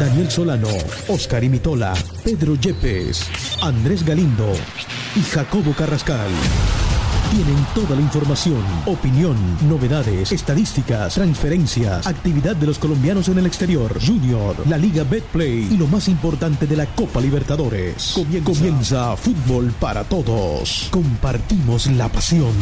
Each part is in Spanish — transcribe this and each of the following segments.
Daniel Solano, Oscar Imitola, Pedro Yepes, Andrés Galindo y Jacobo Carrascal. Tienen toda la información, opinión, novedades, estadísticas, transferencias, actividad de los colombianos en el exterior, Junior, la Liga Betplay y lo más importante de la Copa Libertadores. Comienza, Comienza Fútbol para Todos. Compartimos la pasión.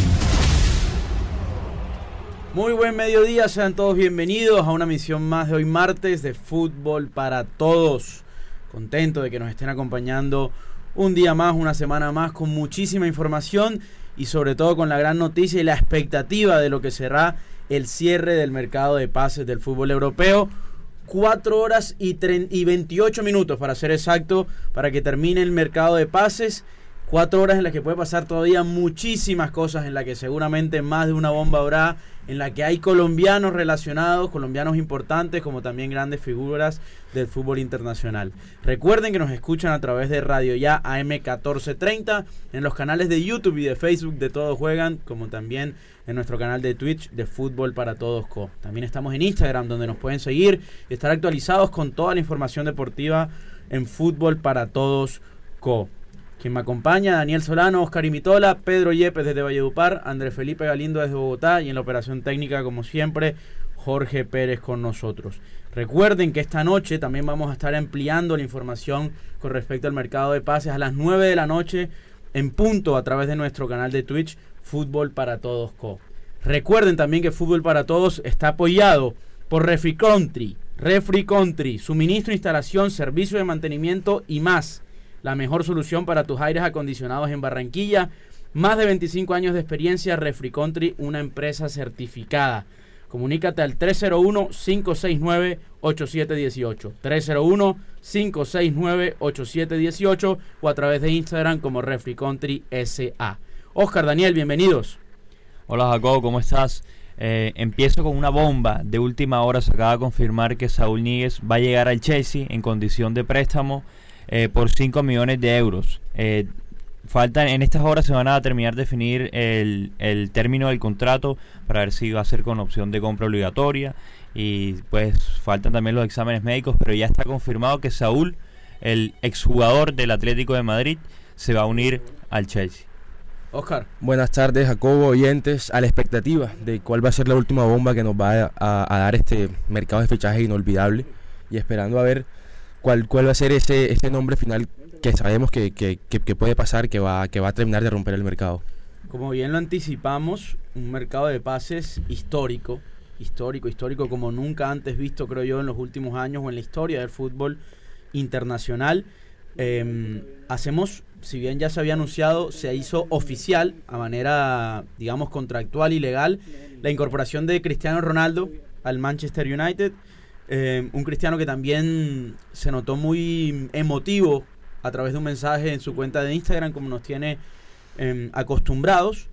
Muy buen mediodía, sean todos bienvenidos a una misión más de hoy martes de Fútbol para Todos. Contento de que nos estén acompañando un día más, una semana más, con muchísima información y sobre todo con la gran noticia y la expectativa de lo que será el cierre del mercado de pases del fútbol europeo. Cuatro horas y, y 28 minutos para ser exacto, para que termine el mercado de pases. Cuatro horas en las que puede pasar todavía muchísimas cosas, en las que seguramente más de una bomba habrá en la que hay colombianos relacionados, colombianos importantes, como también grandes figuras del fútbol internacional. Recuerden que nos escuchan a través de Radio Ya AM 1430, en los canales de YouTube y de Facebook de Todos Juegan, como también en nuestro canal de Twitch de Fútbol para Todos Co. También estamos en Instagram, donde nos pueden seguir y estar actualizados con toda la información deportiva en Fútbol para Todos Co. Quien me acompaña, Daniel Solano, Oscar Imitola, Pedro Yepes desde Valledupar, Andrés Felipe Galindo desde Bogotá y en la operación técnica, como siempre, Jorge Pérez con nosotros. Recuerden que esta noche también vamos a estar ampliando la información con respecto al mercado de pases a las 9 de la noche en punto a través de nuestro canal de Twitch Fútbol para Todos Co. Recuerden también que Fútbol para Todos está apoyado por Refri Country, Refri Country, suministro, instalación, servicio de mantenimiento y más la mejor solución para tus aires acondicionados en Barranquilla. Más de 25 años de experiencia, Refri Country, una empresa certificada. Comunícate al 301-569-8718. 301-569-8718 o a través de Instagram como Refri Country SA. Oscar, Daniel, bienvenidos. Hola Jacob, ¿cómo estás? Eh, empiezo con una bomba. De última hora se acaba de confirmar que Saúl Níguez va a llegar al Chelsea en condición de préstamo eh, por 5 millones de euros. Eh, faltan, en estas horas se van a terminar de definir el, el término del contrato para ver si va a ser con opción de compra obligatoria y pues faltan también los exámenes médicos, pero ya está confirmado que Saúl, el exjugador del Atlético de Madrid, se va a unir al Chelsea. Oscar. Buenas tardes, Jacobo, oyentes. A la expectativa de cuál va a ser la última bomba que nos va a, a dar este mercado de fichaje inolvidable y esperando a ver cuál, cuál va a ser ese, ese nombre final que sabemos que, que, que, puede pasar, que va, que va a terminar de romper el mercado. Como bien lo anticipamos, un mercado de pases histórico, histórico, histórico como nunca antes visto, creo yo, en los últimos años o en la historia del fútbol internacional. Em, hacemos, si bien ya se había anunciado, se hizo oficial, a manera, digamos, contractual y legal, la incorporación de Cristiano Ronaldo al Manchester United. Eh, un cristiano que también se notó muy emotivo a través de un mensaje en su cuenta de Instagram, como nos tiene em, acostumbrados.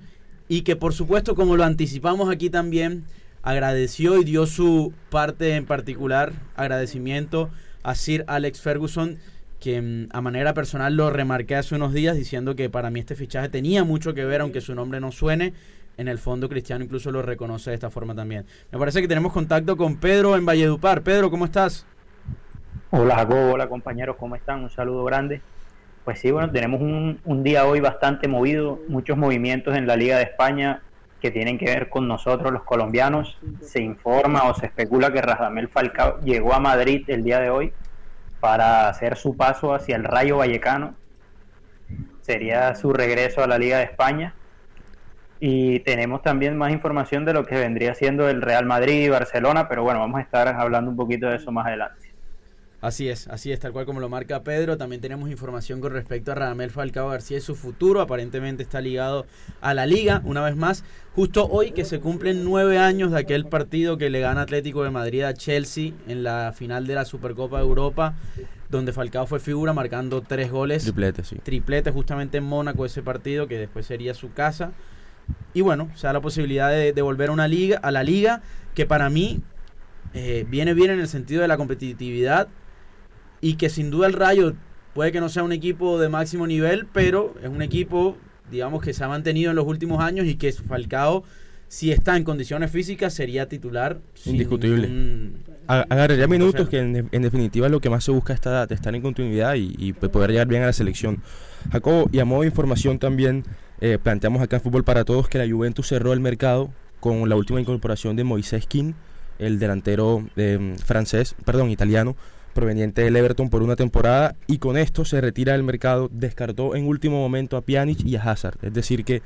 Y que por supuesto, como lo anticipamos aquí también, agradeció y dio su parte en particular, agradecimiento a Sir Alex Ferguson, que em, a manera personal lo remarqué hace unos días diciendo que para mí este fichaje tenía mucho que ver, aunque su nombre no suene, en el fondo Cristiano incluso lo reconoce de esta forma también. Me parece que tenemos contacto con Pedro en Valledupar. Pedro, ¿cómo estás? Hola hola compañeros, ¿cómo están? Un saludo grande. Pues sí, bueno, tenemos un, un, día hoy bastante movido, muchos movimientos en la Liga de España que tienen que ver con nosotros los colombianos. Se informa o se especula que Radamel Falcao llegó a Madrid el día de hoy para hacer su paso hacia el Rayo Vallecano. Sería su regreso a la Liga de España y tenemos también más información de lo que vendría siendo el Real Madrid y Barcelona, pero bueno, vamos a estar hablando un poquito de eso más adelante. Así es, así es, tal cual como lo marca Pedro. También tenemos información con respecto a Radamel Falcao García y su futuro. Aparentemente está ligado a la liga, una vez más. Justo hoy que se cumplen nueve años de aquel partido que le gana Atlético de Madrid a Chelsea en la final de la Supercopa de Europa. donde Falcao fue figura marcando tres goles. Triplete, sí. Triplete justamente en Mónaco ese partido, que después sería su casa. Y bueno, se da la posibilidad de, de volver a una liga, a la liga, que para mí eh, viene bien en el sentido de la competitividad y que sin duda el Rayo puede que no sea un equipo de máximo nivel, pero es un equipo, digamos, que se ha mantenido en los últimos años y que Falcao, si está en condiciones físicas, sería titular. Indiscutible. Agarraría minutos, que en, definitiva lo que más se busca a esta edad, estar en continuidad y, pues, poder llegar bien a la selección. Jacobo, y a modo de información también, eh, planteamos acá en Fútbol para Todos que la Juventus cerró el mercado con la última incorporación de Moisés King el delantero eh, francés, perdón, italiano, proveniente del Everton por una temporada y con esto se retira del mercado, descartó en último momento a Pjanic y a Hazard, es decir que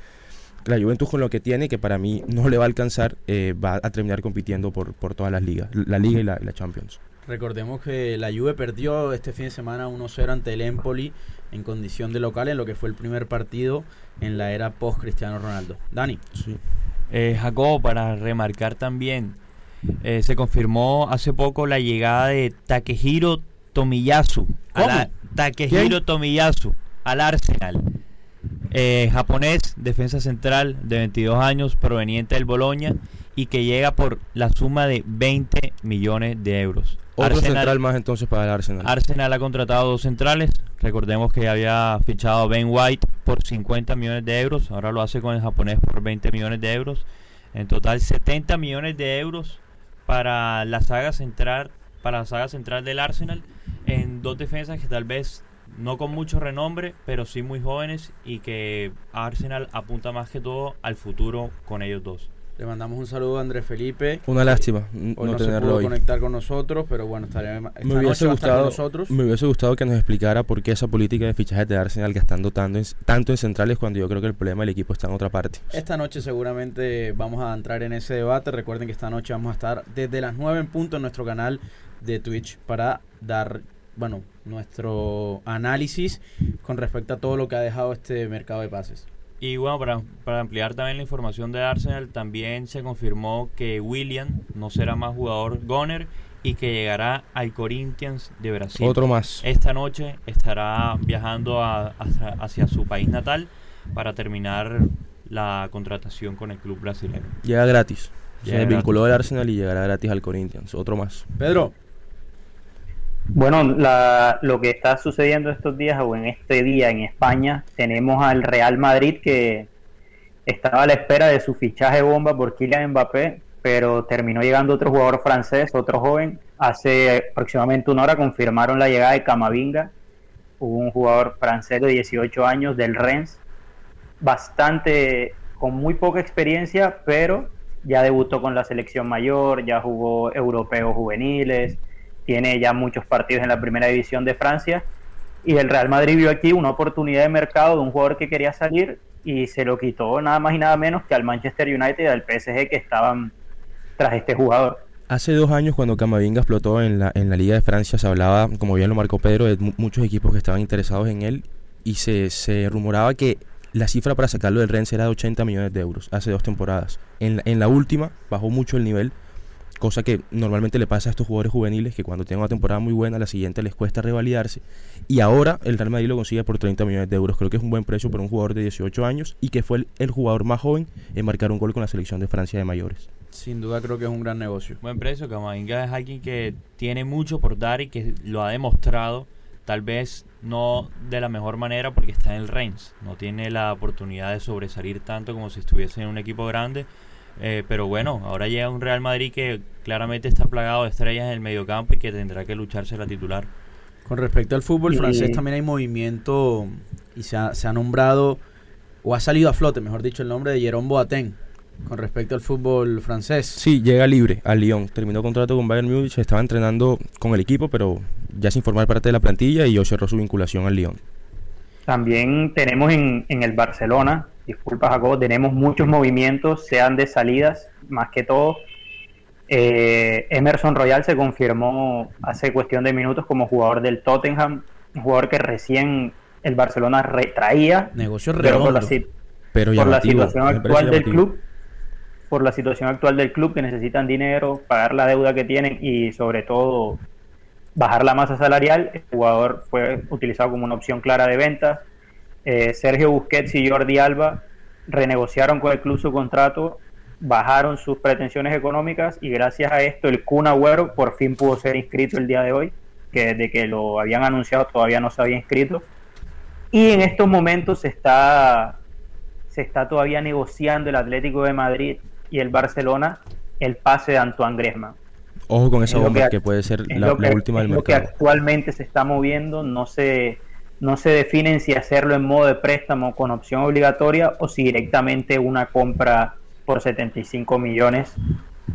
la Juventus con lo que tiene, que para mí no le va a alcanzar, eh, va a terminar compitiendo por, por todas las ligas, la Liga y la, Champions. Recordemos que la Juve perdió este fin de semana 1-0 ante el Empoli en condición de local en lo que fue el primer partido en la era post Cristiano Ronaldo. Dani. Sí. Eh, Jacobo, para remarcar también eh, se confirmó hace poco la llegada de Takehiro Tomiyasu. Takehiro Tomiyasu al Arsenal. Eh, japonés, defensa central de 22 años, proveniente del Boloña y que llega por la suma de 20 millones de euros. Otro central más entonces para el Arsenal. Arsenal ha contratado dos centrales. Recordemos que había fichado Ben White por 50 millones de euros. Ahora lo hace con el japonés por 20 millones de euros. En total 70 millones de euros para la saga central, para la saga central del Arsenal en dos defensas que tal vez no con mucho renombre, pero sí muy jóvenes y que Arsenal apunta más que todo al futuro con ellos dos. Le mandamos un saludo a Andrés Felipe. Una lástima no, tenerlo se conectar con nosotros, pero bueno, estaría esta me hubiese gustado, nosotros. Me hubiese gustado que nos explicara por qué esa política de fichajes de Arsenal gastando tanto en, tanto en centrales cuando yo creo que el problema del equipo está en otra parte. Esta noche seguramente vamos a entrar en ese debate. Recuerden que esta noche vamos a estar desde las 9 en punto en nuestro canal de Twitch para dar bueno, nuestro análisis con respecto a todo lo que ha dejado este mercado de pases. Y bueno, para, para, ampliar también la información de Arsenal, también se confirmó que William no será más jugador goner y que llegará al Corinthians de Brasil. Otro más. Esta noche estará viajando hacia, su país natal para terminar la contratación con el club brasileño. Llega gratis. se vinculó al Arsenal y llegará gratis al Corinthians. Otro más. Pedro, bueno, lo que está sucediendo estos días o en este día en España, tenemos al Real Madrid que estaba a la espera de su fichaje bomba por Kylian Mbappé, pero terminó llegando otro jugador francés, otro joven. Hace aproximadamente una hora confirmaron la llegada de Camavinga, un jugador francés de 18 años del Rennes, bastante con muy poca experiencia, pero ya debutó con la selección mayor, ya jugó europeos juveniles tiene ya muchos partidos en la primera división de Francia y el Real Madrid vio aquí una oportunidad de mercado de un jugador que quería salir y se lo quitó nada más y nada menos que al Manchester United y al PSG que estaban tras este jugador. Hace dos años cuando Camavinga explotó en la, en la Liga de Francia se hablaba, como bien lo marcó Pedro, de muchos equipos que estaban interesados en él y se, se rumoraba que la cifra para sacarlo del Rennes era de 80 millones de euros hace dos temporadas. En, en la última bajó mucho el nivel cosa que normalmente le pasa a estos jugadores juveniles que cuando tienen una temporada muy buena, la siguiente les cuesta revalidarse. Y ahora el Real Madrid lo consigue por 30 millones de euros. Creo que es un buen precio para un jugador de 18 años y que fue el, jugador más joven en marcar un gol con la selección de Francia de mayores. Sin duda creo que es un gran negocio. Buen precio, Camavinga es alguien que tiene mucho por dar y que lo ha demostrado, tal vez no de la mejor manera porque está en el Reims, no tiene la oportunidad de sobresalir tanto como si estuviese en un equipo grande, eh, pero bueno, ahora llega un Real Madrid que claramente está plagado de estrellas en el mediocampo y que tendrá que lucharse la titular. Con respecto al fútbol francés también hay movimiento y se ha, se ha, nombrado o ha salido a flote, mejor dicho, el nombre de Jerome Boateng con respecto al fútbol francés. Sí, llega libre al Lyon, terminó contrato con Bayern Múnich, estaba entrenando con el equipo, pero ya sin formar parte de la plantilla y yo cerró su vinculación al Lyon. También tenemos en, en el Barcelona disculpa Jacobo, tenemos muchos movimientos, sean de salidas, más que todo. Eh, Emerson Royal se confirmó hace cuestión de minutos como jugador del Tottenham, un jugador que recién el Barcelona retraía. Negocio redondo. Por la, pero por la situación actual del club, por la situación actual del club que necesitan dinero, pagar la deuda que tienen y sobre todo bajar la masa salarial, el jugador fue utilizado como una opción clara de venta. Eh, Sergio Busquets y Jordi Alba renegociaron con el club su contrato, bajaron sus pretensiones económicas y gracias a esto el Kun Agüero por fin pudo ser inscrito el día de hoy, que desde que lo habían anunciado todavía no se había inscrito. Y en estos momentos se está, se está todavía negociando el Atlético de Madrid y el Barcelona el pase de Antoine Griezmann. Ojo con esa bomba que, puede ser la, última del mercado. Lo que actualmente se está moviendo, no se, no se definen si hacerlo en modo de préstamo con opción obligatoria o si directamente una compra por 75 millones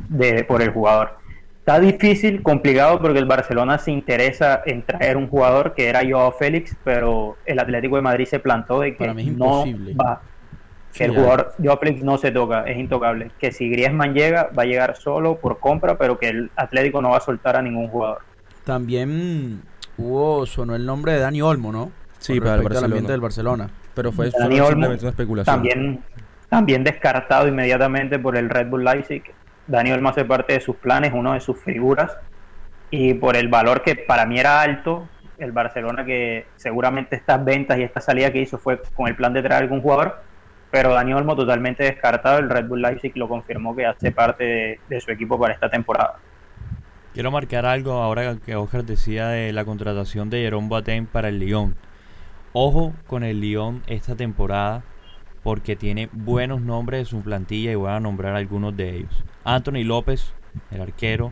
de, por el jugador. Está difícil, complicado porque el Barcelona se interesa en traer un jugador que era Joao Félix, pero el Atlético de Madrid se plantó de que no va que el jugador de no se toca, es intocable. Que si Griezmann llega, va a llegar solo por compra, pero que el Atlético no va a soltar a ningún jugador. También hubo, sonó el nombre de Dani Olmo, ¿no? Sí, para el Barcelona. ambiente del Barcelona. Pero fue simplemente una especulación. También, también descartado inmediatamente por el Red Bull Leipzig. Dani Olmo hace parte de sus planes, uno de sus figuras. Y por el valor que para mí era alto, el Barcelona que seguramente estas ventas y esta salida que hizo fue con el plan de traer algún jugador pero Dani Olmo totalmente descartado, el Red Bull Leipzig lo confirmó que hace parte de, su equipo para esta temporada. Quiero marcar algo ahora que Oscar decía de la contratación de Jerome Boateng para el Lyon. Ojo con el Lyon esta temporada porque tiene buenos nombres en su plantilla y voy a nombrar algunos de ellos. Anthony López, el arquero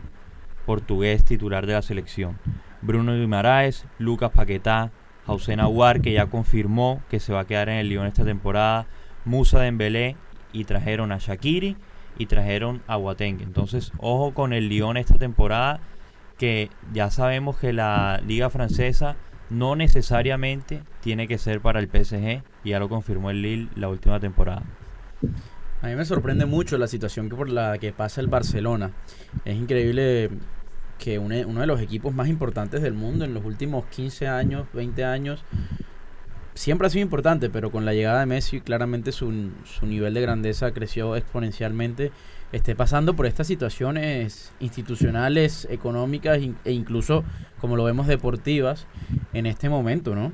portugués titular de la selección. Bruno Guimaraes, Lucas Paquetá, Jausen Aguar, que ya confirmó que se va a quedar en el Lyon esta temporada. Musa Dembélé y trajeron a Shakiri y trajeron a Boateng. Entonces, ojo con el Lyon esta temporada que ya sabemos que la liga francesa no necesariamente tiene que ser para el PSG y ya lo confirmó el Lille la última temporada. A mí me sorprende mucho la situación que por la que pasa el Barcelona. Es increíble que uno de los equipos más importantes del mundo en los últimos 15 años, 20 años, siempre ha sido importante, pero con la llegada de Messi claramente su, su nivel de grandeza creció exponencialmente. Esté pasando por estas situaciones institucionales, económicas e incluso, como lo vemos, deportivas en este momento, ¿no?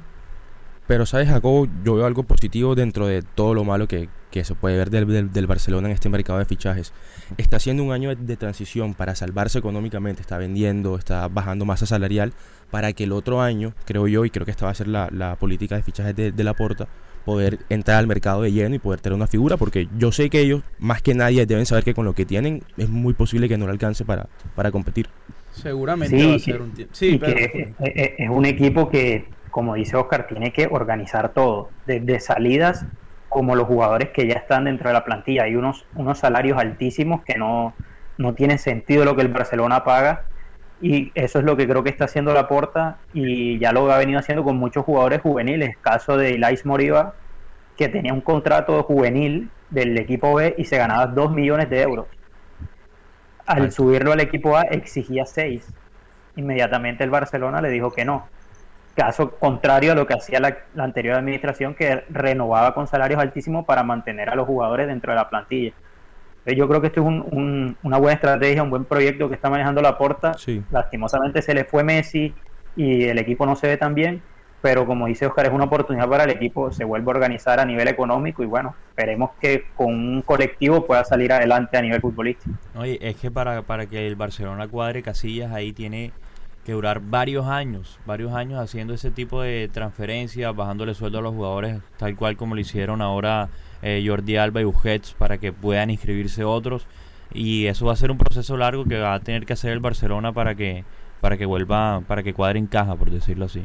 Pero, ¿sabes, Jacobo? Yo veo algo positivo dentro de todo lo malo que, se puede ver del, del, Barcelona en este mercado de fichajes. Está haciendo un año de, transición para salvarse económicamente, está vendiendo, está bajando masa salarial, para que el otro año, creo yo, y creo que esta va a ser la, política de fichajes de, de la Porta, poder entrar al mercado de lleno y poder tener una figura, porque yo sé que ellos, más que nadie, deben saber que con lo que tienen es muy posible que no le alcance para, para competir. Seguramente va a ser un tiempo. Sí, pero... es, un equipo que como dice Oscar, tiene que organizar todo, desde salidas como los jugadores que ya están dentro de la plantilla. Hay unos, unos salarios altísimos que no, no tiene sentido lo que el Barcelona paga y eso es lo que creo que está haciendo la Porta y ya lo ha venido haciendo con muchos jugadores juveniles. Caso de Ilais Moriba, que tenía un contrato juvenil del equipo B y se ganaba 2 millones de euros. Al subirlo al equipo A exigía 6. Inmediatamente el Barcelona le dijo que no caso contrario a lo que hacía la, anterior administración, que renovaba con salarios altísimos para mantener a los jugadores dentro de la plantilla. yo creo que esto es una buena estrategia, un buen proyecto que está manejando la Porta. Lastimosamente se le fue Messi y el equipo no se ve tan bien, pero como dice Oscar, es una oportunidad para el equipo, se vuelve a organizar a nivel económico y bueno, esperemos que con un colectivo pueda salir adelante a nivel futbolístico. Oye, es que para, para que el Barcelona cuadre casillas ahí tiene que durar varios años, varios años haciendo ese tipo de transferencias, bajándole sueldo a los jugadores, tal cual como lo hicieron ahora eh, Jordi Alba y Busquets, para que puedan inscribirse otros. Y eso va a ser un proceso largo que va a tener que hacer el Barcelona para que, para que vuelva, para que cuadre en caja, por decirlo así.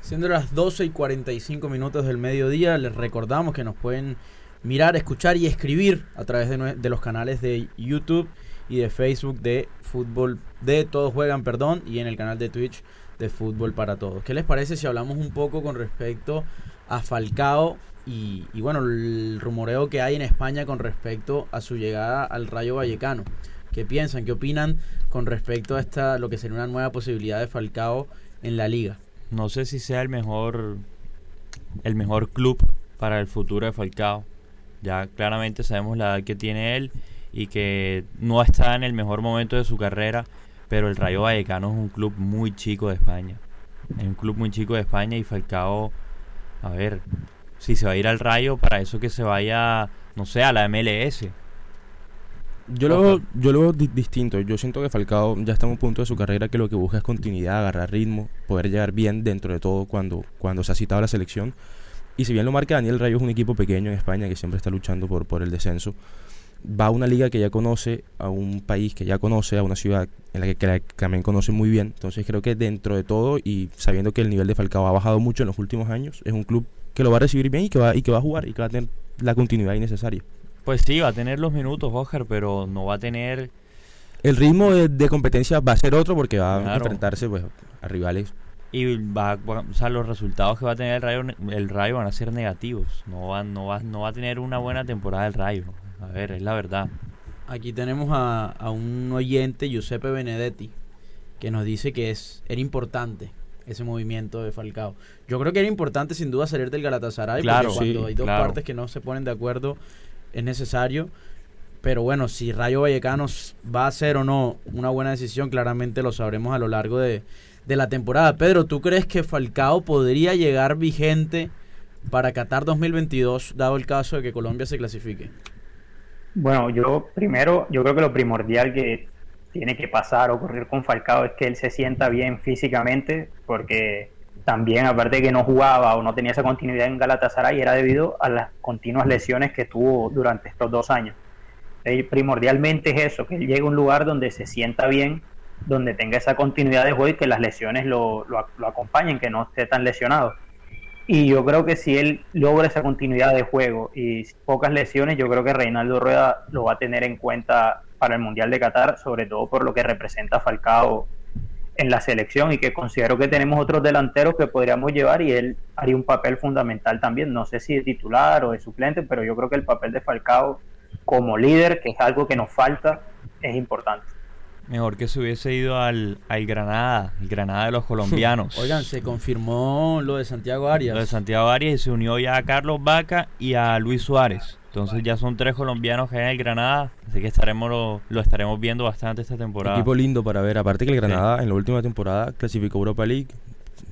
Siendo las 12 y 45 minutos del mediodía, les recordamos que nos pueden mirar, escuchar y escribir a través de, de los canales de YouTube y de Facebook de Fútbol, de Todos Juegan, perdón, y en el canal de Twitch de Fútbol para Todos. ¿Qué les parece si hablamos un poco con respecto a Falcao y, bueno, el rumoreo que hay en España con respecto a su llegada al Rayo Vallecano? ¿Qué piensan? ¿Qué opinan con respecto a esta, lo que sería una nueva posibilidad de Falcao en la liga? No sé si sea el mejor, el mejor club para el futuro de Falcao. Ya claramente sabemos la edad que tiene él y que no está en el mejor momento de su carrera, pero el Rayo Vallecano es un club muy chico de España. Es un club muy chico de España y Falcao, a ver, si se va a ir al Rayo, para eso que se vaya, no sé, a la MLS. Yo lo, veo, yo lo veo distinto. Yo siento que Falcao ya está en un punto de su carrera que lo que busca es continuidad, agarrar ritmo, poder llegar bien dentro de todo cuando, cuando se ha citado a la selección. Y si bien lo marca Daniel Rayo es un equipo pequeño en España que siempre está luchando por, por el descenso, va a una liga que ya conoce, a un país que ya conoce, a una ciudad en la que, también conoce muy bien. Entonces creo que dentro de todo y sabiendo que el nivel de Falcao ha bajado mucho en los últimos años, es un club que lo va a recibir bien y que va, y que va a jugar y que va a tener la continuidad innecesaria. Pues sí, va a tener los minutos, Oscar, pero no va a tener... El ritmo de, competencia va a ser otro porque va a enfrentarse pues, a rivales. Y va, o sea, los resultados que va a tener el Rayo, el Rayo van a ser negativos. No va, no, va, no va a tener una buena temporada el Rayo. A ver, es la verdad. Aquí tenemos a, a un oyente, Giuseppe Benedetti, que nos dice que es, era importante ese movimiento de Falcao. Yo creo que era importante sin duda salir del Galatasaray, claro, porque cuando hay dos partes que no se ponen de acuerdo, es necesario. Pero bueno, si Rayo Vallecano va a ser o no una buena decisión, claramente lo sabremos a lo largo de, la temporada. Pedro, ¿tú crees que Falcao podría llegar vigente para Qatar 2022, dado el caso de que Colombia se clasifique? Bueno, yo primero, yo creo que lo primordial que tiene que pasar o ocurrir con Falcao es que él se sienta bien físicamente, porque también, aparte de que no jugaba o no tenía esa continuidad en Galatasaray, era debido a las continuas lesiones que tuvo durante estos dos años. primordialmente es eso, que él llegue a un lugar donde se sienta bien, donde tenga esa continuidad de juego y que las lesiones lo, lo, acompañen, que no esté tan lesionado. Y yo creo que si él logra esa continuidad de juego y pocas lesiones, yo creo que Reinaldo Rueda lo va a tener en cuenta para el Mundial de Qatar, sobre todo por lo que representa Falcao en la selección y que considero que tenemos otros delanteros que podríamos llevar y él haría un papel fundamental también. No sé si de titular o de suplente, pero yo creo que el papel de Falcao como líder, que es algo que nos falta, es importante. Mejor que se hubiese ido al, al Granada, el Granada de los colombianos. Oigan, se confirmó lo de Santiago Arias. Lo de Santiago Arias y se unió ya a Carlos Vaca y a Luis Suárez. Entonces ya son tres colombianos que hay en el Granada, así que estaremos lo, estaremos viendo bastante esta temporada. Equipo lindo para ver, aparte que el Granada en la última temporada clasificó Europa League,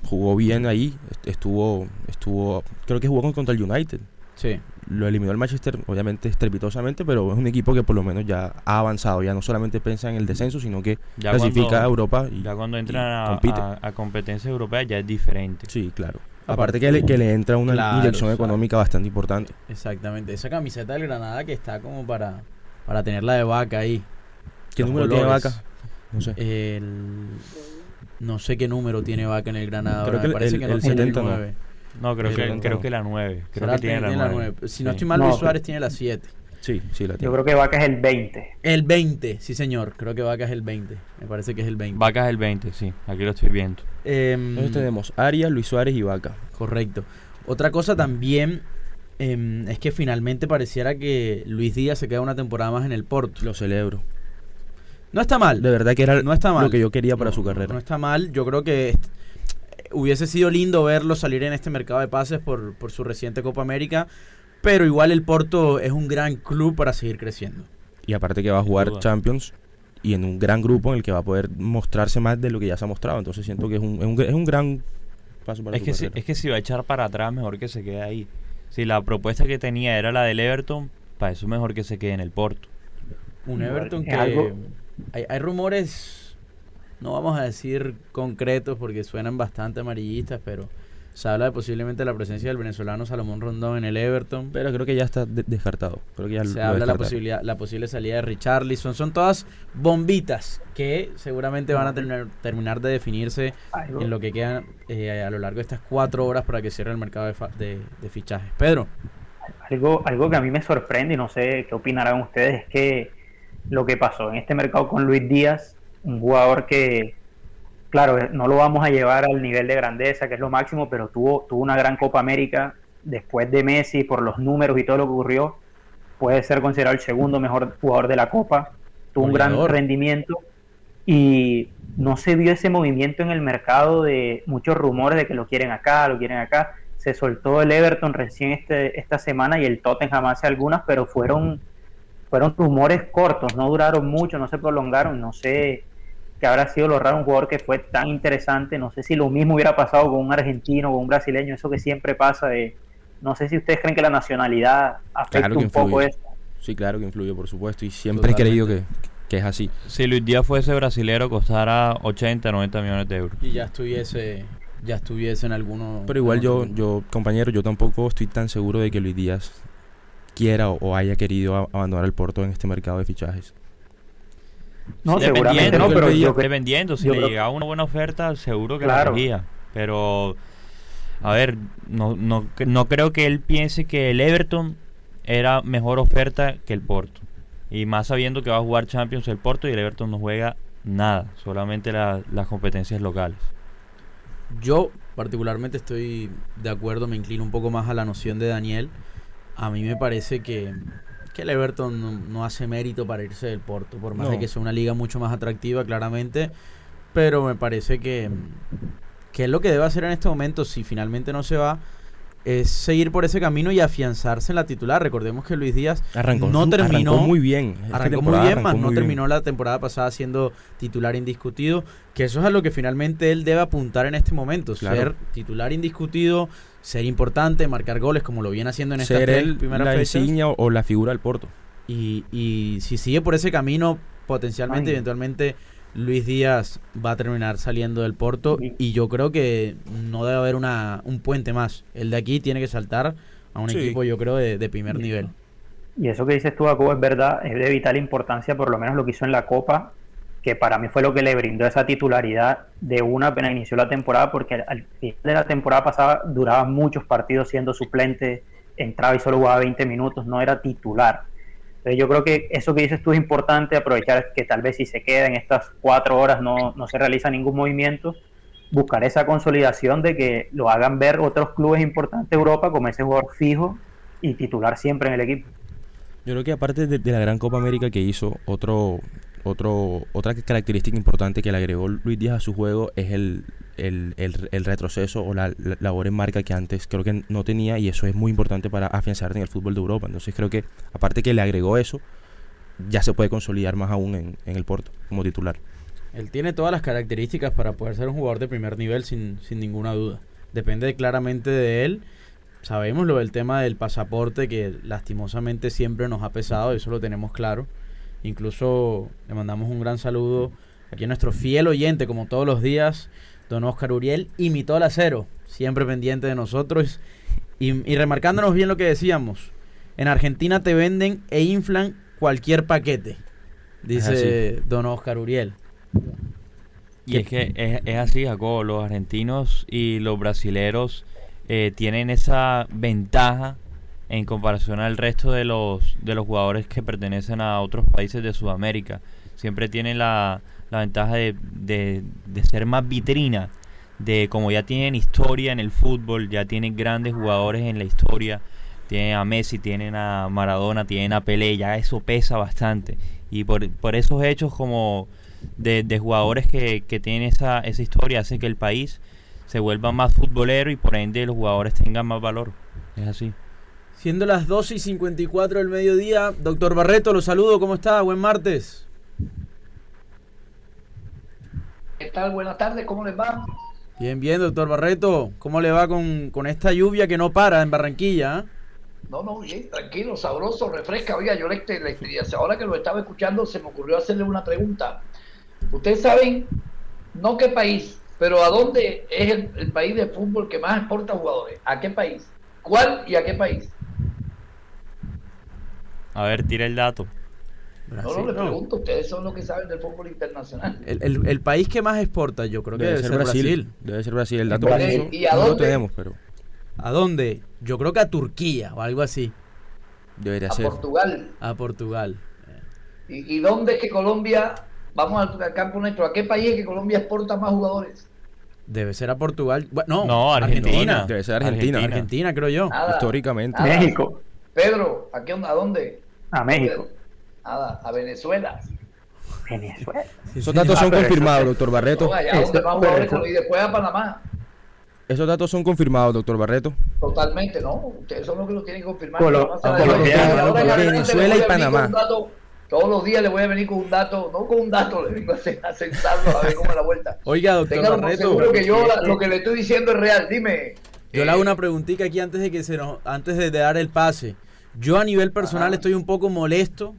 jugó bien ahí, estuvo, estuvo, creo que jugó contra el United. Sí. Lo eliminó el Manchester, obviamente estrepitosamente, pero es un equipo que por lo menos ya ha avanzado, ya no solamente piensa en el descenso, sino que clasifica a Europa y ya cuando entran a, a competencia europea ya es diferente. Sí, claro. Aparte que le, que le entra una inyección económica bastante importante. Exactamente. Esa camiseta del Granada que está como para, para tenerla de vaca ahí. ¿Qué número tiene vaca? No sé. no sé qué número tiene vaca en el Granada. Creo que el, parece que no el 70 no. creo, que, creo que la 9. Creo que tiene, la 9. Si no estoy mal, Luis Suárez tiene la 7. Sí, sí la tiene. Yo creo que Vaca es el 20. El 20, sí señor. Creo que Vaca es el 20. Me parece que es el 20. Vaca es el 20, sí. Aquí lo estoy viendo. Eh, Entonces tenemos Arias, Luis Suárez y Vaca. Correcto. Otra cosa también em, es que finalmente pareciera que Luis Díaz se queda una temporada más en el Porto. Lo celebro. No está mal. De verdad que era no está mal. lo que yo quería para su carrera. No está mal. Yo creo que hubiese sido lindo verlo salir en este mercado de pases por, por su reciente Copa América pero igual el Porto es un gran club para seguir creciendo. Y aparte que va a jugar Champions y en un gran grupo en el que va a poder mostrarse más de lo que ya se ha mostrado. Entonces siento que es un, es un, gran paso para es que si, Es que si va a echar para atrás, mejor que se quede ahí. Si la propuesta que tenía era la del Everton, para eso mejor que se quede en el Porto. Un Everton que... Hay, hay rumores, no vamos a decir concretos porque suenan bastante amarillistas, pero se habla de posiblemente la presencia del venezolano Salomón Rondón en el Everton. Pero creo que ya está descartado. Creo que ya se habla la posibilidad, la posible salida de Richarlison. Son todas bombitas que seguramente van a terminar, terminar de definirse en lo que queda eh, a lo largo de estas cuatro horas para que cierre el mercado de, de, fichajes. Pedro. Algo, algo que a mí me sorprende y no sé qué opinarán ustedes es que lo que pasó en este mercado con Luis Díaz, un jugador que claro, no lo vamos a llevar al nivel de grandeza, que es lo máximo, pero tuvo, tuvo una gran Copa América después de Messi, por los números y todo lo que ocurrió, puede ser considerado el segundo mejor jugador de la Copa, tuvo un gran rendimiento. Y no se vio ese movimiento en el mercado de muchos rumores de que lo quieren acá, lo quieren acá. Se soltó el Everton recién este, esta semana y el Tottenham hace algunas, pero fueron, fueron rumores cortos, no duraron mucho, no se prolongaron, no sé que habrá sido lo raro un jugador que fue tan interesante. No sé si lo mismo hubiera pasado con un argentino, con un brasileño, eso que siempre pasa de... No sé si ustedes creen que la nacionalidad afecta un poco eso. Sí, claro que influye, por supuesto, y siempre he creído que, que, es así. Si Luis Díaz fuese brasilero, costara 80, 90 millones de euros. Y ya estuviese ya estuviese en alguno. Pero igual yo, yo, compañero, yo tampoco estoy tan seguro de que Luis Díaz quiera o, haya querido abandonar el Porto en este mercado de fichajes. No, seguramente no, pero yo, dependiendo, si le llegaba una buena oferta, seguro que la quería. Pero, a ver, no, no, no creo que él piense que el Everton era mejor oferta que el Porto. Y más sabiendo que va a jugar Champions el Porto y el Everton no juega nada, solamente las competencias locales. Yo particularmente estoy de acuerdo, me inclino un poco más a la noción de Daniel. A mí me parece que, que el Everton no, hace mérito para irse del Porto, por más de que sea una liga mucho más atractiva, claramente. Pero me parece que, que es lo que debe hacer en este momento si finalmente no se va es seguir por ese camino y afianzarse en la titular. Recordemos que Luis Díaz no terminó muy bien. Arrancó muy bien, más no terminó la temporada pasada siendo titular indiscutido. Que eso es a lo que finalmente él debe apuntar en este momento. Ser titular indiscutido, ser importante, marcar goles como lo viene haciendo en esta primera la o, la figura del Porto. Y, y si sigue por ese camino, potencialmente, eventualmente Luis Díaz va a terminar saliendo del Porto y yo creo que no debe haber una, un puente más. El de aquí tiene que saltar a un equipo, yo creo, de, primer nivel. Y eso que dices tú, Jacobo, es verdad, es de vital importancia, por lo menos lo que hizo en la Copa, que para mí fue lo que le brindó esa titularidad de una apenas inició la temporada, porque al final de la temporada pasada duraba muchos partidos siendo suplente, entraba y solo jugaba 20 minutos, no era titular yo creo que eso que dices tú es importante, aprovechar que tal vez si se queda en estas cuatro horas no, no se realiza ningún movimiento, buscar esa consolidación de que lo hagan ver otros clubes importantes de Europa como ese jugador fijo y titular siempre en el equipo. Yo creo que aparte de, de la gran Copa América que hizo, otro, otro, otra característica importante que le agregó Luis Díaz a su juego es el, el, el, retroceso o la, labor en marca que antes creo que no tenía y eso es muy importante para afianzarse en el fútbol de Europa. Entonces creo que aparte que le agregó eso, ya se puede consolidar más aún en, en el Porto como titular. Él tiene todas las características para poder ser un jugador de primer nivel sin, sin ninguna duda. Depende claramente de él. Sabemos lo del tema del pasaporte que lastimosamente siempre nos ha pesado, eso lo tenemos claro. Incluso le mandamos un gran saludo aquí a nuestro fiel oyente, como todos los días, don Oscar Uriel, imitó al acero, siempre pendiente de nosotros y, remarcándonos bien lo que decíamos. En Argentina te venden e inflan cualquier paquete, dice don Oscar Uriel. Y es que es, así, Jacobo. Los argentinos y los brasileros eh, tienen esa ventaja en comparación al resto de los, de los jugadores que pertenecen a otros países de Sudamérica. Siempre tienen la, la ventaja de, de, ser más vitrina, de como ya tienen historia en el fútbol, ya tienen grandes jugadores en la historia, tienen a Messi, tienen a Maradona, tienen a Pelé, ya eso pesa bastante. Y por, por esos hechos como de, de jugadores que, que tienen esa, esa historia hace que el país se vuelva más futbolero y por ende los jugadores tengan más valor. Es así. Siendo las 12 y 54 del mediodía, doctor Barreto, lo saludo, ¿cómo está? Buen martes. ¿Qué tal? Buenas tardes, ¿cómo les va? Bien, bien, doctor Barreto. ¿Cómo le va con, esta lluvia que no para en Barranquilla? Ah? No, no, bien, tranquilo, sabroso, refresca. Oiga, yo le, le, ahora que lo estaba escuchando, se me ocurrió hacerle una pregunta. Ustedes saben, no qué país, pero a dónde es el, el país de fútbol que más exporta jugadores. ¿A qué país? ¿Cuál y a qué país? A ver, tira el dato. No, no, le pregunto, ustedes son los que saben del fútbol internacional. El, el, país que más exporta, yo creo que debe, ser Brasil. Debe ser Brasil, el dato ¿Y a dónde? lo tenemos, pero... ¿A dónde? Yo creo que a Turquía o algo así. Debería a ser. Portugal. A Portugal. ¿Y, ¿Y, dónde es que Colombia, vamos al, campo nuestro, a qué país es que Colombia exporta más jugadores? Debe ser a Portugal. no, no Argentina. Debe ser Argentina. Argentina, creo yo. Históricamente. México. Pedro, ¿a, qué, ¿a dónde? A México. A Venezuela. Venezuela. Esos datos son confirmados, doctor Barreto. y después a Panamá. Esos datos son confirmados, doctor Barreto. Totalmente, ¿no? Ustedes son los que lo tienen confirmado. Venezuela y Panamá. todos los días le voy a venir con un dato, no con un dato, le vengo a, a a ver cómo es la vuelta. Oiga, doctor Barreto, seguro que yo lo que le estoy diciendo es real, dime. Yo le hago una preguntita aquí antes de que se nos, antes de dar el pase. Yo a nivel personal estoy un poco molesto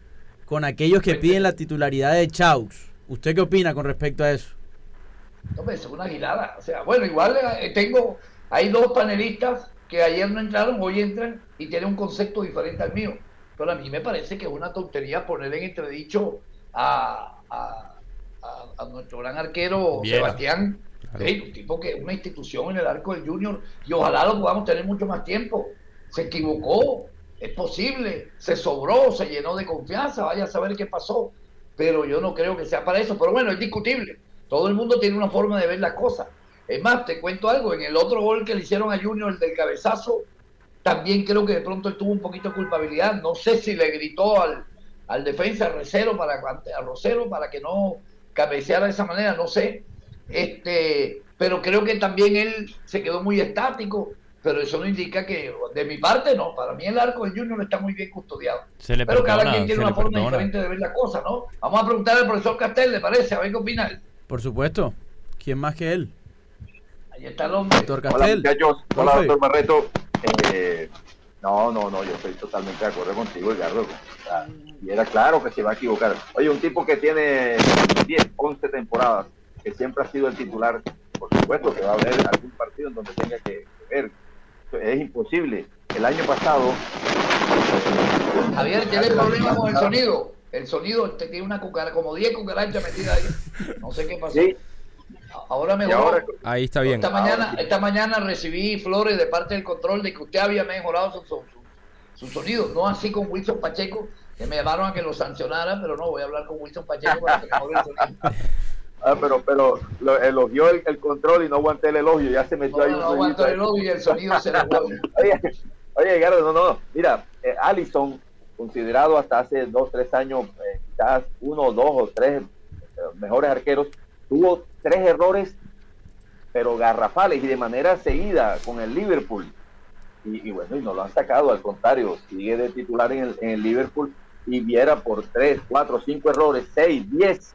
con aquellos que piden la titularidad de Chaus. ¿Usted qué opina con respecto a eso? No, es una gilada. O sea, bueno, igual eh, tengo, hay dos panelistas que ayer no entraron, hoy entran y tienen un concepto diferente al mío. Pero a mí me parece que es una tontería poner en entredicho a, a, nuestro gran arquero Sebastián, un tipo que es una institución en el arco del Junior y ojalá lo podamos tener mucho más tiempo. Se equivocó, es posible, se sobró, se llenó de confianza, vaya a saber qué pasó, pero yo no creo que sea para eso, pero bueno, es discutible, todo el mundo tiene una forma de ver las cosas. Es más, te cuento algo, en el otro gol que le hicieron a Junior, el del cabezazo, también creo que de pronto él tuvo un poquito de culpabilidad, no sé si le gritó al, al defensa Rosero para, a Rosero para que no cabeceara de esa manera, no sé, este, pero creo que también él se quedó muy estático pero eso no indica que, de mi parte, no. Para mí el arco del Junior está muy bien custodiado. pero cada quien tiene una forma diferente de ver las cosas, ¿no? Vamos a preguntar al profesor Castel, ¿le parece? A ver qué opina él. Por supuesto. ¿Quién más que él? Ahí está el hombre. Doctor Castel. Hola, Hola doctor Barreto. Eh, no, no, no, yo estoy totalmente de acuerdo contigo, Edgardo. y era claro que se va a equivocar. Oye, un tipo que tiene 10, 11 temporadas, que siempre ha sido el titular, por supuesto que va a haber algún partido en donde tenga que ver es imposible. El año pasado. Javier, tiene problemas con el sonido. El sonido este, tiene una cucaracha, como 10 cucarachas metidas ahí. No sé qué pasó. Ahora mejor. ahí está bien. Esta mañana, esta mañana recibí flores de parte del control de que usted había mejorado su, su, sonido. No así con Wilson Pacheco, que me llamaron a que lo sancionara, pero no, voy a hablar con Wilson Pacheco para que mejore el sonido. Ah, pero, pero lo, elogió el, control y no aguanté el elogio, ya se metió ahí. No, aguantó el elogio y el sonido se le Oye, oye, no, no, mira, eh, Allison, considerado hasta hace dos, tres años, eh, quizás uno, dos o tres eh, mejores arqueros, tuvo tres errores, pero garrafales y de manera seguida con el Liverpool. Y, bueno, y no lo han sacado, al contrario, sigue de titular en el, en el Liverpool y viera por tres, cuatro, cinco errores, seis, diez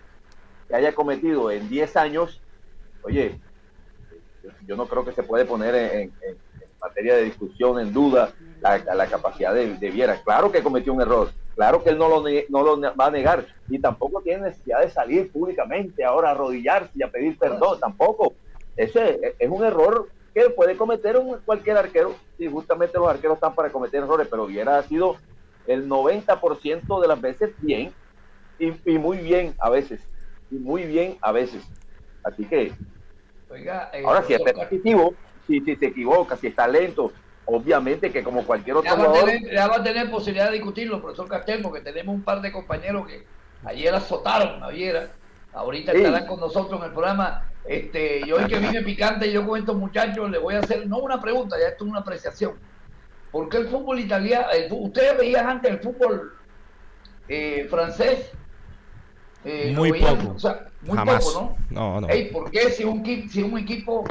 que haya cometido en 10 años, oye, yo no creo que se puede poner en, materia de discusión en duda la, capacidad de, Viera. Claro que cometió un error, claro que él no lo, va a negar y tampoco tiene necesidad de salir públicamente ahora a arrodillarse y a pedir perdón, tampoco. Ese es un error que puede cometer un, cualquier arquero y justamente los arqueros están para cometer errores, pero Viera ha sido el 90% de las veces bien y muy bien a veces y muy bien a veces. Así que, Oiga, eh, ahora si es repetitivo, si, si se equivoca, si está lento, obviamente que como cualquier otro ya va, jugador, tener, ya va a tener posibilidad de discutirlo, profesor Castel, porque tenemos un par de compañeros que ayer azotaron a Viera, ahorita estarán con nosotros en el programa. Este, y hoy que viene picante, yo con estos muchachos le voy a hacer, no una pregunta, ya esto es una apreciación. ¿Por qué el fútbol italiano, ustedes veían antes el fútbol eh, francés eh, muy poco. muy poco, ¿no? No, ¿Por qué si un, si un equipo,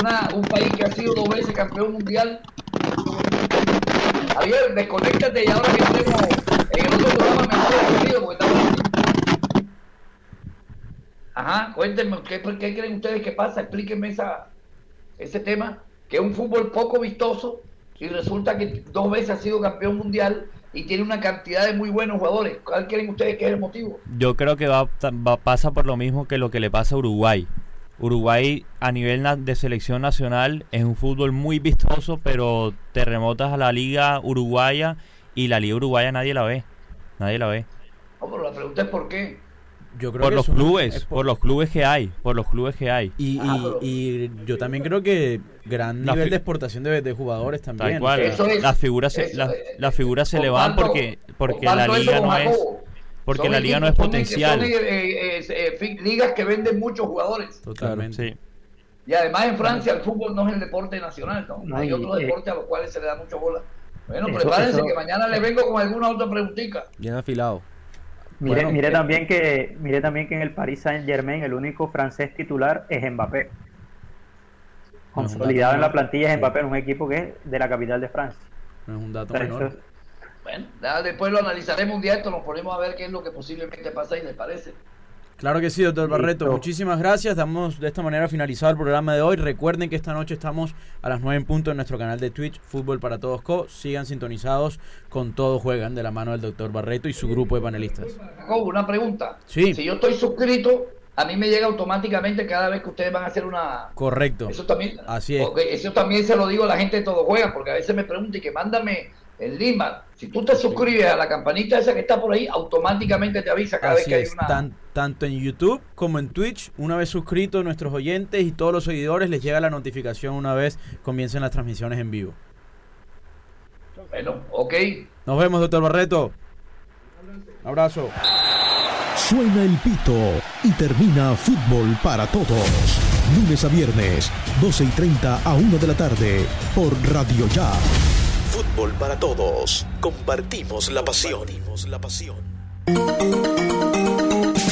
una, un país que ha sido dos veces campeón mundial, Javier, desconéctate y ahora que tenemos en el otro programa me estoy porque estamos... Ajá, cuéntenme, ¿qué, ¿qué creen ustedes que pasa? Explíquenme esa, ese tema, que es un fútbol poco vistoso y resulta que dos veces ha sido campeón mundial y tiene una cantidad de muy buenos jugadores. ¿Cuál creen ustedes que es el motivo? Yo creo que va, pasa por lo mismo que lo que le pasa a Uruguay. Uruguay a nivel de selección nacional es un fútbol muy vistoso, pero te remotas a la liga uruguaya y la liga uruguaya nadie la ve. Nadie la ve. No, pero la pregunta es por qué por los clubes, por... los clubes que hay, por los clubes que hay. Y, y, yo también creo que gran nivel de exportación de, jugadores también. las figuras se, las, figuras se le van porque porque la liga no es porque la liga no es potencial. Son, eh, eh, eh, ligas que venden muchos jugadores. Totalmente. Y además en Francia el fútbol no es el deporte nacional, ¿no? Hay otros deportes a los cuales se le da mucho bola. Bueno, prepárense que mañana le vengo con alguna otra preguntita. Bien afilado. Mire, mire, también que, mire también que en el Paris Saint Germain el único francés titular es Mbappé. Consolidado en la plantilla es Mbappé, en un equipo que es de la capital de Francia. No es un dato menor. Bueno, después lo analizaremos un día esto, nos ponemos a ver qué es lo que posiblemente pasa y les parece. Claro que sí, doctor Barreto. Muchísimas gracias. Damos de esta manera finalizado el programa de hoy. Recuerden que esta noche estamos a las 9 en punto en nuestro canal de Twitch, Fútbol para Todos Co. Sigan sintonizados con Todos Juegan de la mano del doctor Barreto y su grupo de panelistas. una pregunta. Sí. Si yo estoy suscrito, a mí me llega automáticamente cada vez que ustedes van a hacer una... Correcto. Eso también... Así es. eso también se lo digo a la gente de Todos Juegan, porque a veces me preguntan y que mándame en Lima, si tú te suscribes a la campanita esa que está por ahí, automáticamente te avisa cada vez que hay una. tanto en YouTube como en Twitch, una vez suscritos nuestros oyentes y todos los seguidores, les llega la notificación una vez comiencen las transmisiones en vivo. Bueno, ok. Nos vemos, doctor Barreto. Un abrazo. Suena el pito y termina fútbol para todos. Lunes a viernes, 12 y 30 a 1 de la tarde, por Radio Ya. Fútbol para todos. Compartimos la pasión. la pasión.